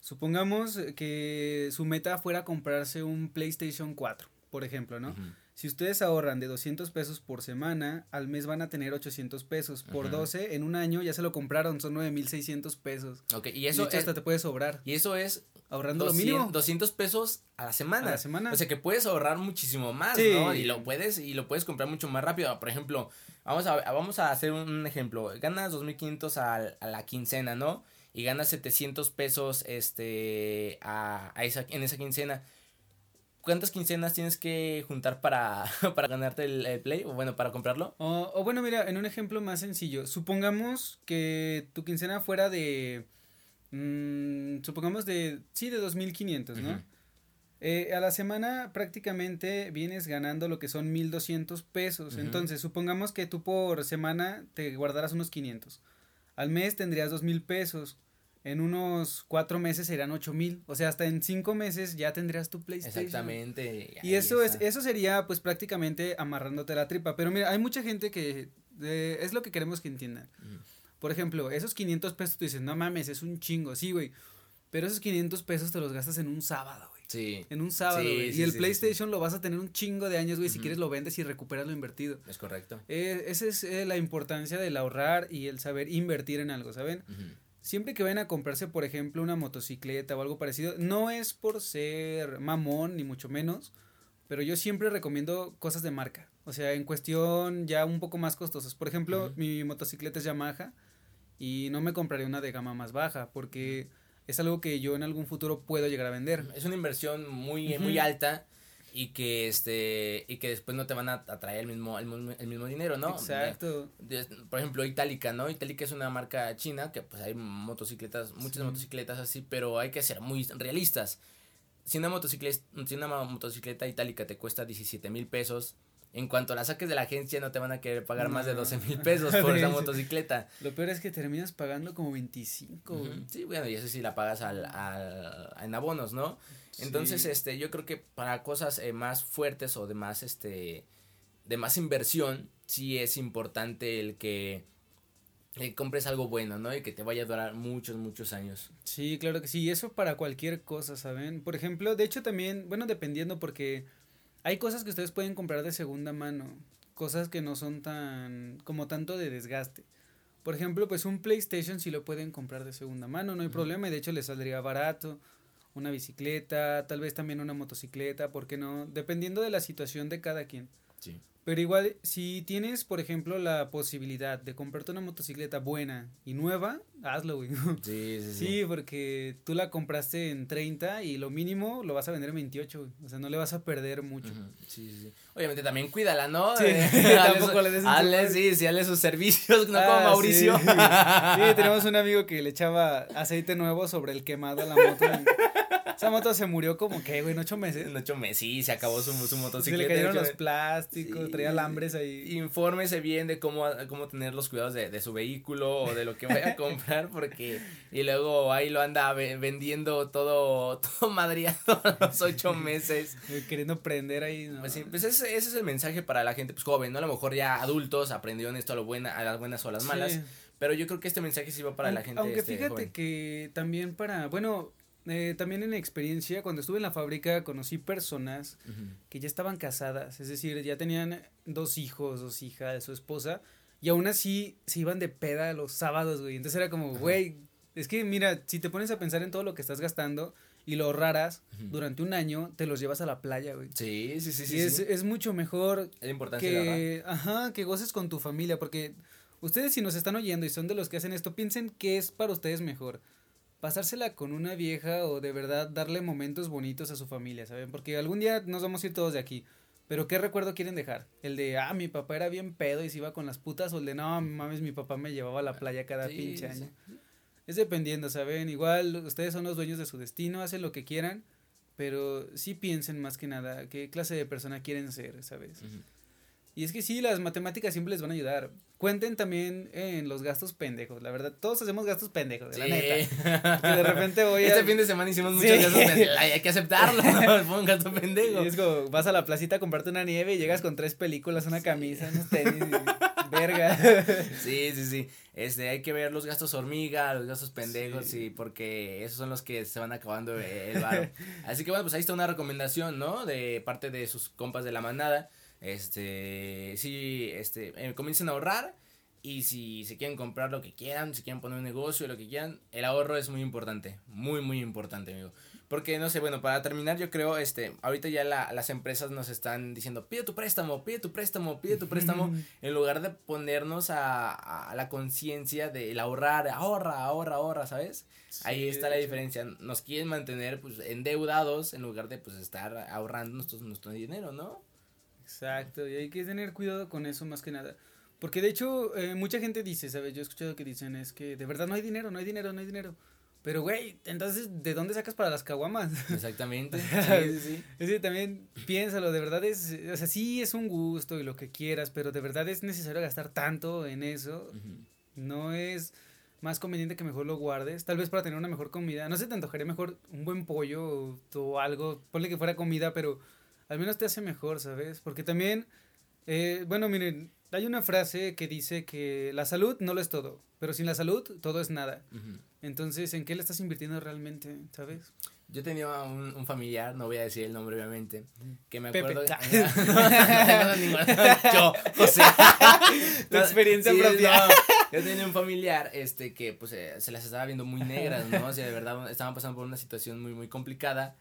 Supongamos que su meta fuera comprarse un PlayStation 4, por ejemplo, ¿no? Si ustedes ahorran de 200 pesos por semana, al mes van a tener 800 pesos. Por 12, en un año ya se lo compraron, son 9600 pesos. Ok, y eso. hasta te puede sobrar. Y eso es. Ahorrando lo mínimo. 200 pesos a la semana. A la semana. O sea que puedes ahorrar muchísimo más, ¿no? Y lo puedes, y lo puedes comprar mucho más rápido. Por ejemplo, vamos a, vamos a hacer un ejemplo. Ganas 2500 a, a la quincena, ¿no? Y ganas 700 pesos este, a, a esa, en esa quincena ¿Cuántas quincenas tienes que juntar para, para ganarte el, Play? O bueno, para comprarlo. O, bueno, mira, en un ejemplo más sencillo. Supongamos que tu quincena fuera de. Mmm, supongamos de. Sí, de 2500, ¿no? Eh, a la semana prácticamente vienes ganando lo que son 1200 pesos. Entonces, supongamos que tú por semana te guardarás unos 500. Al mes tendrías 2000 pesos en unos cuatro meses serán ocho mil. O sea, hasta en cinco meses ya tendrías tu PlayStation. Exactamente. Y eso es, eso sería pues prácticamente amarrándote la tripa. Pero mira, hay mucha gente que es lo que queremos que entiendan. Por ejemplo, esos 500 pesos tú dices, no mames, es un chingo. Sí, güey. Pero esos 500 pesos te los gastas en un sábado, güey. Sí. En un sábado, güey. y el PlayStation lo vas a tener un chingo de años, güey. Si quieres lo vendes y recuperas lo invertido. Es correcto. Eh, esa es eh, la importancia del ahorrar y el saber invertir en algo, ¿saben? Siempre que vayan a comprarse, por ejemplo, una motocicleta o algo parecido, no es por ser mamón, ni mucho menos, pero yo siempre recomiendo cosas de marca. O sea, en cuestión ya un poco más costosas. Por ejemplo, mi motocicleta es Yamaha y no me compraré una de gama más baja porque es algo que yo en algún futuro puedo llegar a vender. Es una inversión muy, muy alta y que este y que después no te van a, traer el mismo, el, mismo dinero, ¿no? Exacto. por ejemplo, Itálica, ¿no? Itálica es una marca china que pues hay motocicletas, muchas motocicletas así, pero hay que ser muy realistas. Si una motocicleta, si una motocicleta itálica te cuesta 17 mil pesos, en cuanto la saques de la agencia no te van a querer pagar más de 12 mil pesos por esa motocicleta. Lo peor es que terminas pagando como 25. Sí, bueno, y eso sí la pagas al, al, en abonos, ¿no? Entonces, este, yo creo que para cosas eh, más fuertes o de más, este, de más inversión, sí es importante el que compres algo bueno, ¿no? Y que te vaya a durar muchos, muchos años. Sí, claro que sí, y eso para cualquier cosa, ¿saben? Por ejemplo, de hecho también, bueno, dependiendo porque hay cosas que ustedes pueden comprar de segunda mano, cosas que no son tan, como tanto de desgaste. Por ejemplo, pues un PlayStation sí lo pueden comprar de segunda mano, no hay problema, y de hecho les saldría barato una bicicleta, tal vez también una motocicleta, ¿por qué no? Dependiendo de la situación de cada quien. Sí. Pero igual, si tienes, por ejemplo, la posibilidad de comprarte una motocicleta buena y nueva, hazlo, güey. Sí, sí, sí. Sí, porque tú la compraste en 30 y lo mínimo lo vas a vender en 28, güey. O sea, no le vas a perder mucho. Sí, sí, sí. Obviamente también cuídala, ¿no? Sí, eh, tampoco le des hazle, sí, sí, hazle sus servicios, no como ah, Mauricio. Sí, sí, tenemos un amigo que le echaba aceite nuevo sobre el quemado a la moto. Esa moto se murió como que, güey, en ocho meses. En ocho meses, sí, se acabó su, su motocicleta. Se le cayeron los plásticos, traía alambres ahí. Infórmese bien de cómo, cómo tener los cuidados de, de su vehículo o de lo que vaya a comprar, porque. Y luego ahí lo anda vendiendo todo, todo madriado a los ocho meses. Queriendo prender ahí, ¿no? Pues sí, pues ese, ese, es el mensaje para la gente, pues joven, ¿no? A lo mejor ya adultos aprendieron esto a, lo buena, a las buenas o a las malas. Pero yo creo que este mensaje sí va para la gente. Aunque este, fíjate que también para, bueno, eh, también en experiencia, cuando estuve en la fábrica, conocí personas que ya estaban casadas, es decir, ya tenían dos hijos, dos hijas, su esposa, y aún así se iban de peda los sábados, güey. Entonces era como, güey, es que mira, si te pones a pensar en todo lo que estás gastando y lo ahorraras durante un año, te los llevas a la playa, güey. Sí, sí, sí, sí. Y es, es mucho mejor que, ajá, que goces con tu familia, porque ustedes si nos están oyendo y son de los que hacen esto, piensen qué es para ustedes mejor pasársela con una vieja o de verdad darle momentos bonitos a su familia, ¿saben? Porque algún día nos vamos a ir todos de aquí. Pero ¿qué recuerdo quieren dejar? El de, ah, mi papá era bien pedo y se iba con las putas, o el de, no, mames, mi papá me llevaba a la playa cada pinche año. Es dependiendo, ¿saben? Igual ustedes son los dueños de su destino, hacen lo que quieran, pero sí piensen más que nada qué clase de persona quieren ser, ¿sabes? Y es que sí, las matemáticas siempre les van a ayudar. Cuenten también en los gastos pendejos, la verdad. Todos hacemos gastos pendejos, la neta. Que de repente voy Este fin de semana hicimos muchos gastos pendejos. Hay que aceptarlo, fue un gasto pendejo. Y es como, vas a la placita a comprarte una nieve y llegas con tres películas, una camisa, unos tenis, verga. Sí, sí, sí. Este, hay que ver los gastos hormiga, los gastos pendejos, sí. porque esos son los que se van acabando el varo. Así que bueno, pues ahí está una recomendación, ¿no? De parte de sus compas de la manada este, sí, este, eh, comiencen a ahorrar y si se quieren comprar lo que quieran, si quieren poner un negocio, lo que quieran, el ahorro es muy importante, muy, muy importante, amigo. Porque, no sé, bueno, para terminar, yo creo, este, ahorita ya la, las empresas nos están diciendo, pide tu préstamo, pide tu préstamo, pide tu préstamo, en lugar de ponernos a, a la conciencia del ahorrar, ahorra, ahorra, ahorra, ¿sabes? Ahí está la diferencia. Nos quieren mantener, pues, endeudados en lugar de, pues, estar ahorrando nuestro, nuestro dinero, ¿no? Exacto, y hay que tener cuidado con eso más que nada. Porque de hecho, eh, mucha gente dice, ¿sabes? Yo he escuchado que dicen es que de verdad no hay dinero, no hay dinero, no hay dinero. Pero, güey, entonces, ¿de dónde sacas para las caguamas? Exactamente. sí, sí, Es que también piénsalo, de verdad es, o sea, sí es un gusto y lo que quieras, pero de verdad es necesario gastar tanto en eso. No es más conveniente que mejor lo guardes, tal vez para tener una mejor comida. No sé, te antojaría mejor un buen pollo o, o algo, ponle que fuera comida, pero al menos te hace mejor, ¿sabes? Porque también, eh, bueno, miren, hay una frase que dice que la salud no lo es todo, pero sin la salud todo es nada. Entonces, ¿en qué le estás invirtiendo realmente, sabes? Yo tenía un, un, familiar, no voy a decir el nombre obviamente, que me acuerdo. Pepe. yo, o sea, tu experiencia propia. yo tenía un familiar, este, que pues eh, se las estaba viendo muy negras, ¿no? O sea, de verdad estaban pasando por una situación muy, muy complicada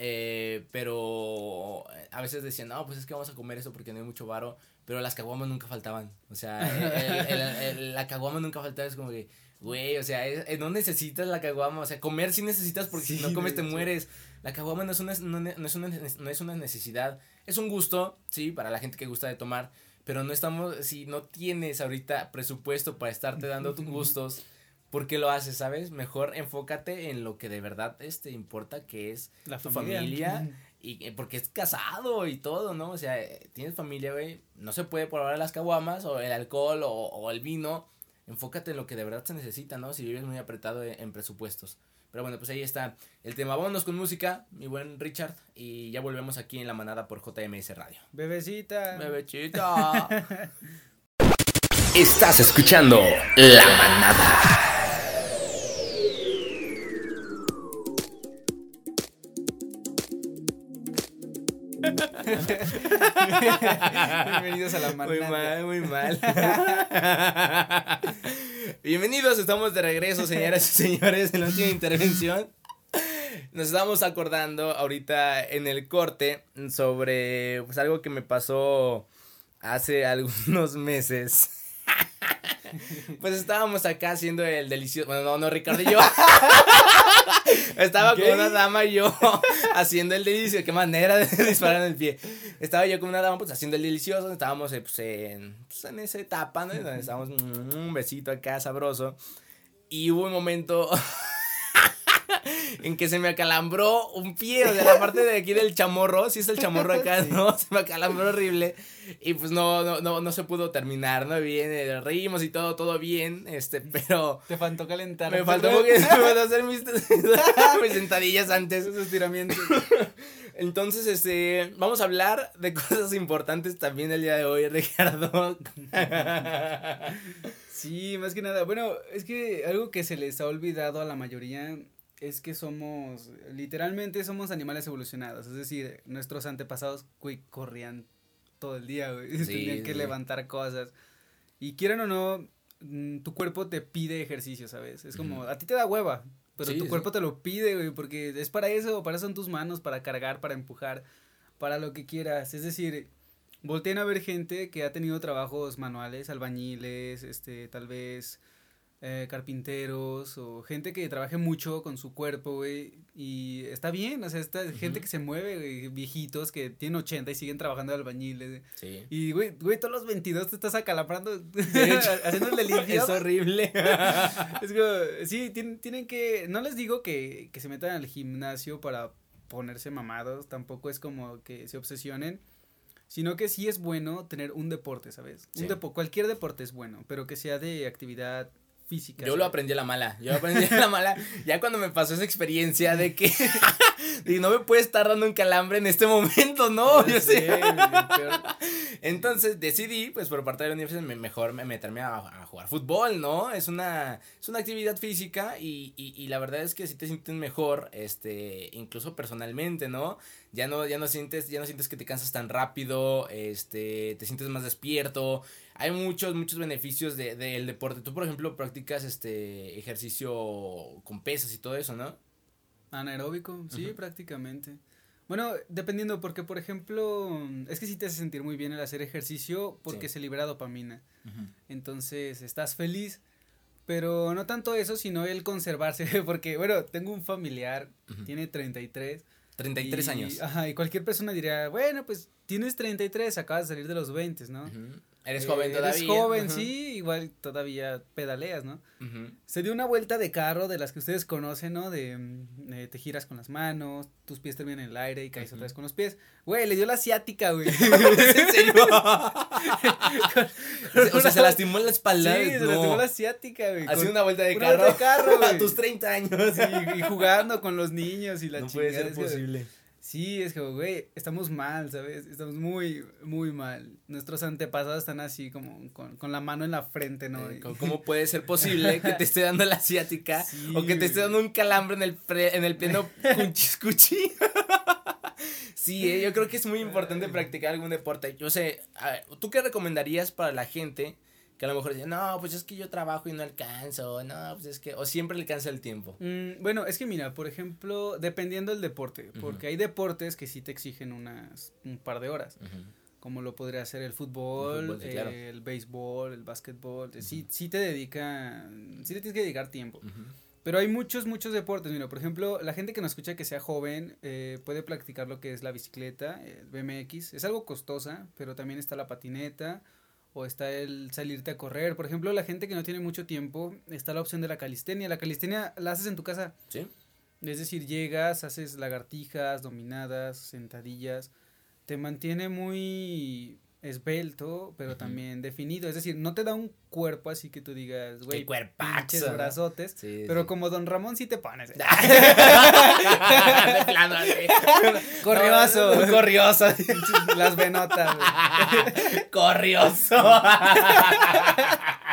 eh, pero a veces decían, no, pues es que vamos a comer eso porque no hay mucho varo, pero las caguamas nunca faltaban, o sea, la caguama nunca faltaba, es como que, güey, o sea, no necesitas la caguama, o sea, comer sí necesitas porque si no comes te mueres, la caguama no es, una, no, no, es una, no es una necesidad, es un gusto, sí, para la gente que gusta de tomar, pero no estamos, si no tienes ahorita presupuesto para estarte dando tus gustos, ¿por qué lo haces, sabes? Mejor enfócate en lo que de verdad te este, importa, que es la tu familia. y eh, porque es casado y todo, ¿no? O sea, eh, tienes familia, güey, no se puede probar las caguamas o el alcohol o, o, el vino, enfócate en lo que de verdad se necesita, ¿no? Si vives muy apretado en presupuestos. Pero bueno, pues ahí está el tema. Vámonos con música, mi buen Richard. Y ya volvemos aquí en la manada por JMS Radio. Bebecita. Bebecita. Estás escuchando La Manada. Bienvenidos a la manada. Muy mal, muy mal. Bienvenidos, estamos de regreso, señoras y señores, en la última intervención. Nos estamos acordando ahorita en el corte sobre pues algo que me pasó hace algunos meses. Pues estábamos acá haciendo el delicioso. Bueno, no, no, Ricardo y yo. Estaba con una dama y yo haciendo el delicioso. Qué manera de disparar en el pie. Estaba yo con una dama pues haciendo el delicioso. Estábamos eh, pues, en, pues, en esa etapa, ¿no? estábamos mm, un besito acá sabroso. Y hubo un momento en que se me acalambró un pie, o sea, la parte de aquí del chamorro, si es el chamorro acá, ¿no? Se me acalambró horrible y pues no, no, no, no se pudo terminar, ¿no? Bien, eh, reímos y todo, todo bien, este, pero... Te faltó calentar. Me faltó porque me faltó hacer mis, mis sentadillas antes. Esos estiramientos. Entonces, este, vamos a hablar de cosas importantes también el día de hoy, Ricardo. Sí, más que nada. Bueno, es que algo que se les ha olvidado a la mayoría es que somos, literalmente somos animales evolucionados. Es decir, nuestros antepasados, corrían todo el día, güey. Tenían que levantar cosas. Y quieran o no, mm, tu cuerpo te pide ejercicio, ¿sabes? Es como, a ti te da hueva, pero tu cuerpo te lo pide, güey, porque es para eso, para eso son tus manos, para cargar, para empujar, para lo que quieras. Es decir, volteen a ver gente que ha tenido trabajos manuales, albañiles, este, tal vez eh, carpinteros o gente que trabaje mucho con su cuerpo, güey, y está bien, o sea, esta gente que se mueve, viejitos que tienen 80 y siguen trabajando de albañiles. Sí. Y, güey, güey, todos los 22 te estás acalaprando, haciendo el delirio. es horrible. es como, sí, tienen, tienen que, no les digo que, que se metan al gimnasio para ponerse mamados, tampoco es como que se obsesionen, sino que sí es bueno tener un deporte, ¿sabes? Un depo cualquier deporte es bueno, pero que sea de actividad física. Yo lo aprendí a la mala, yo lo aprendí a la mala, ya cuando me pasó esa experiencia de que y no me puede estar dando un calambre en este momento, no, yo sé. Entonces decidí, pues por parte de la universidad, mejor meterme a, jugar fútbol, ¿no? Es una, es una actividad física y, y, y la verdad es que si te sientes mejor, este, incluso personalmente, ¿no? Ya no, ya no sientes, ya no sientes que te cansas tan rápido, este, te sientes más despierto, hay muchos, muchos beneficios del de, deporte. Tú, por ejemplo, practicas este ejercicio con pesas y todo eso, ¿no? Anaeróbico, sí, prácticamente. Bueno, dependiendo, porque por ejemplo, es que sí te hace sentir muy bien el hacer ejercicio porque se libera dopamina. Entonces, estás feliz, pero no tanto eso, sino el conservarse, porque bueno, tengo un familiar, tiene 33. 33 y, años. Ajá, y cualquier persona diría, bueno, pues tienes 33, acabas de salir de los 20, ¿no? Eres joven todavía. Eres joven, sí, igual todavía pedaleas, ¿no? Se dio una vuelta de carro de las que ustedes conocen, ¿no? De, mm, te giras con las manos, tus pies terminan en el aire y caes otra vez con los pies. Güey, le dio la asiática, güey. O sea, se lastimó la espalda. Sí, se lastimó la asiática, güey. Haciendo una vuelta de carro. de carro, güey. A tus 30 años. y jugando con los niños y la no puede ser posible. Sí, es que, güey, estamos mal, ¿sabes? Estamos muy, muy mal. Nuestros antepasados están así como con, con la mano en la frente, ¿no? Eh, ¿Cómo puede ser posible que te esté dando la asiática o que te esté dando un calambre en el, en el pleno cuchis sí, eh, yo creo que es muy importante practicar algún deporte. Yo sé, ¿tú qué recomendarías para la gente que a lo mejor dicen, no, pues es que yo trabajo y no alcanzo, no, pues es que, o siempre le alcanza el tiempo. Mm, bueno, es que mira, por ejemplo, dependiendo del deporte, porque hay deportes que sí te exigen unas, un par de horas. Como lo podría ser el fútbol, el, béisbol, el básquetbol. Sí, sí te dedica, sí le tienes que dedicar tiempo. Pero hay muchos, muchos deportes. Mira, por ejemplo, la gente que nos escucha que sea joven eh, puede practicar lo que es la bicicleta, el BMX. Es algo costosa, pero también está la patineta o está el salirte a correr. Por ejemplo, la gente que no tiene mucho tiempo, está la opción de la calistenia. La calistenia la haces en tu casa. Sí. Es decir, llegas, haces lagartijas, dominadas, sentadillas. Te mantiene muy esbelto, pero también definido. Es decir, no te da un cuerpo así que tú digas, güey, pinches brazotes. pero como Don Ramón sí te pones. corrioso. corrioso. Las venotas. corrioso.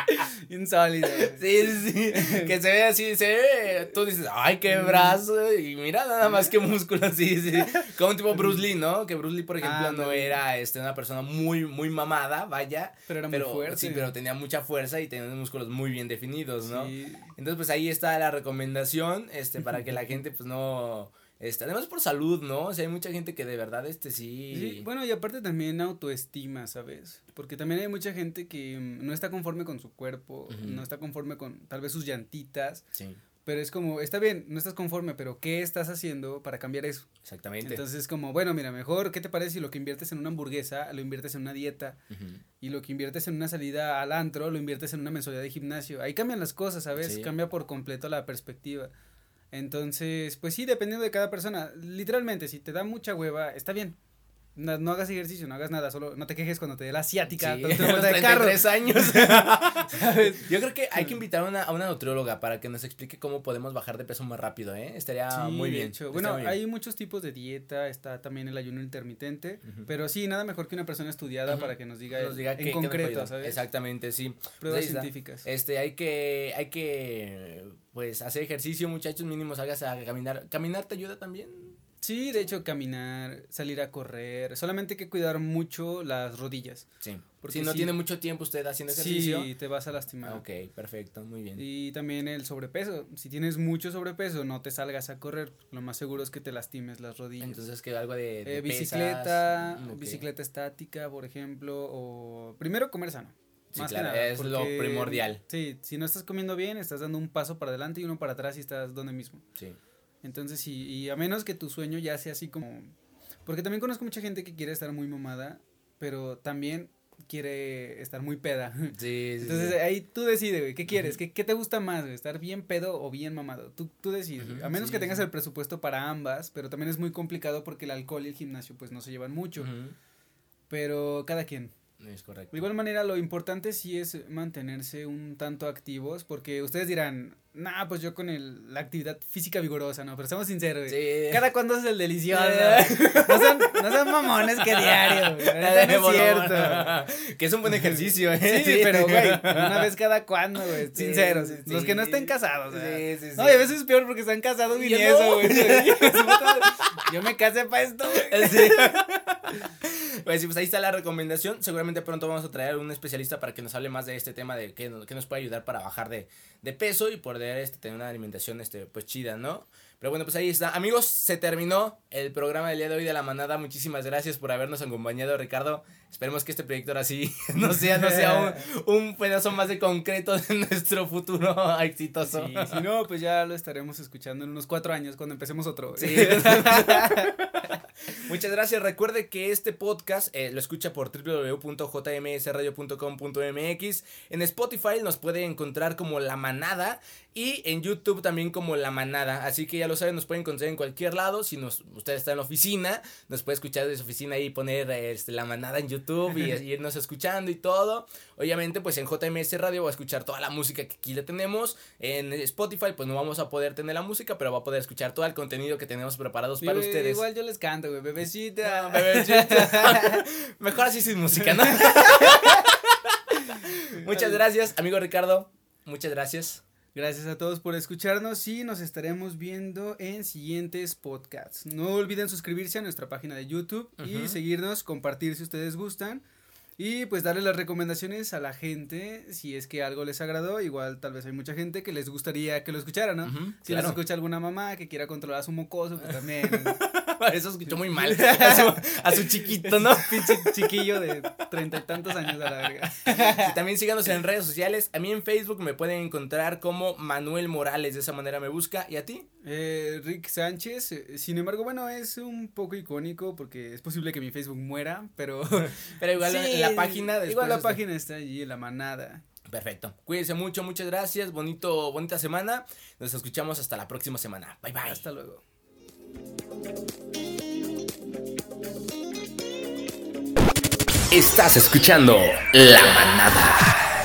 Insólito. Sí, sí, Que se ve así, se ve. Tú dices, ay, qué brazo. Y mira nada más que músculo, sí, sí. Como un tipo Bruce Lee, ¿no? Que Bruce Lee, por ejemplo, no era este, una persona muy, muy mamada, vaya. Pero era muy fuerte. Sí, pero tenía mucha fuerza y tenía unos músculos muy bien definidos, ¿no? Entonces, pues ahí está la recomendación, este, para que la gente, pues no. Este, además por salud, ¿no? O sea, hay mucha gente que de verdad, este, sí. Bueno, y aparte también autoestima, ¿sabes? Porque también hay mucha gente que mm, no está conforme con su cuerpo, no está conforme con tal vez sus llantitas. Sí. Pero es como, está bien, no estás conforme, pero ¿qué estás haciendo para cambiar eso? Exactamente. Entonces es como, bueno, mira, mejor, ¿qué te parece si lo que inviertes en una hamburguesa lo inviertes en una dieta? Y lo que inviertes en una salida al antro lo inviertes en una mensualidad de gimnasio. Ahí cambian las cosas, ¿sabes? Cambia por completo la perspectiva. Entonces, pues sí, dependiendo de cada persona. Literalmente, si te da mucha hueva, está bien. No, no, hagas ejercicio, no hagas nada, solo no te quejes cuando te dé la asiática. Sí, te de carro. años. Yo creo que hay que invitar a una, a una nutrióloga para que nos explique cómo podemos bajar de peso más rápido, ¿eh? Estaría muy bien. bueno, hay muchos tipos de dieta, está también el ayuno intermitente, pero sí, nada mejor que una persona estudiada para que nos diga, nos diga en concreto, ¿sabes? Exactamente, sí. Pruebas científicas. Este, hay que, hay que, pues, hacer ejercicio, muchachos, mínimo salgas a caminar. ¿Caminar te ayuda también? Sí, de hecho, caminar, salir a correr, solamente hay que cuidar mucho las rodillas. Sí. Porque si no tiene mucho tiempo usted haciendo ejercicio. Sí, te vas a lastimar. Ok, perfecto, muy bien. Y también el sobrepeso. Si tienes mucho sobrepeso, no te salgas a correr. Lo más seguro es que te lastimes las rodillas. Entonces, que algo de. Eh, bicicleta, mm, bicicleta estática, por ejemplo. O primero comer sano. Sí, claro, es lo primordial. Sí, si no estás comiendo bien, estás dando un paso para adelante y uno para atrás y estás donde mismo. Sí. Entonces, sí, y a menos que tu sueño ya sea así como... Porque también conozco mucha gente que quiere estar muy mamada, pero también quiere estar muy peda. Sí, sí Entonces ahí tú decides, güey, ¿qué quieres? ¿Qué, ¿Qué, te gusta más, güey? ¿Estar bien pedo o bien mamado? Tú, tú decides, A menos que tengas el presupuesto para ambas, pero también es muy complicado porque el alcohol y el gimnasio pues no se llevan mucho. Pero cada quien. Es correcto. De igual manera, lo importante sí es mantenerse un tanto activos, porque ustedes dirán, nah, pues yo con el, la actividad física vigorosa, ¿no? Pero seamos sinceros, Sí. Cada cuando es el delicioso. no, son, no son mamones que diario, güey. No es cierto. que es un buen ejercicio, ¿eh? Sí, pero, güey, una vez cada cuando, güey. Sinceros. Los que no estén casados, Sí, sí, sí. No, y a veces es peor porque están casados y, ni eso, güey. Yo me casé para esto. Sí. Pues sí, pues ahí está la recomendación. Seguramente pronto vamos a traer un especialista para que nos hable más de este tema de qué, nos puede ayudar para bajar de, de peso y poder este, tener una alimentación este, pues chida, ¿no? Pero bueno, pues ahí está. Amigos, se terminó el programa del día de hoy de la manada. Muchísimas gracias por habernos acompañado, Ricardo. Esperemos que este proyecto ahora sí no sea, no sea un, un pedazo más de concreto de nuestro futuro exitoso. Sí, si no, pues ya lo estaremos escuchando en unos cuatro años cuando empecemos otro. Sí. Muchas gracias. Recuerde que este podcast eh, lo escucha por www.jmsradio.com.mx. En Spotify nos puede encontrar como La Manada y en YouTube también como La Manada. Así que ya lo saben, nos pueden encontrar en cualquier lado. Si nos, usted está en la oficina, nos puede escuchar desde su oficina y poner este, La Manada en YouTube y, irnos escuchando y todo. Obviamente, pues en JMS Radio va a escuchar toda la música que aquí le tenemos. En Spotify, pues no vamos a poder tener la música, pero va a poder escuchar todo el contenido que tenemos preparados para ustedes. Igual yo les canto, güey, bebecita. bebecita. Mejor así sin música, ¿no? Muchas gracias, amigo Ricardo. Muchas gracias. Gracias a todos por escucharnos y nos estaremos viendo en siguientes podcasts. No olviden suscribirse a nuestra página de YouTube y seguirnos, compartir si ustedes gustan. Y pues darle las recomendaciones a la gente, si es que algo les agradó, igual tal vez hay mucha gente que les gustaría que lo escuchara, ¿no? si les escucha alguna mamá que quiera controlar a su mocoso, pues también. Eso escuchó muy mal a su, chiquito, ¿no? Pinche chiquillo de treinta y tantos años a la verga. también síganos en redes sociales. A mí en Facebook me pueden encontrar como Manuel Morales, de esa manera me busca. ¿Y a ti? Eh, Rick Sánchez, eh, sin embargo, bueno, es un poco icónico porque es posible que mi Facebook muera, pero... pero igual la página. Igual la página está allí, la manada. Perfecto. Cuídense mucho, muchas gracias. Bonito, bonita semana. Nos escuchamos hasta la próxima semana. Bye bye. Hasta luego. Estás escuchando La Manada.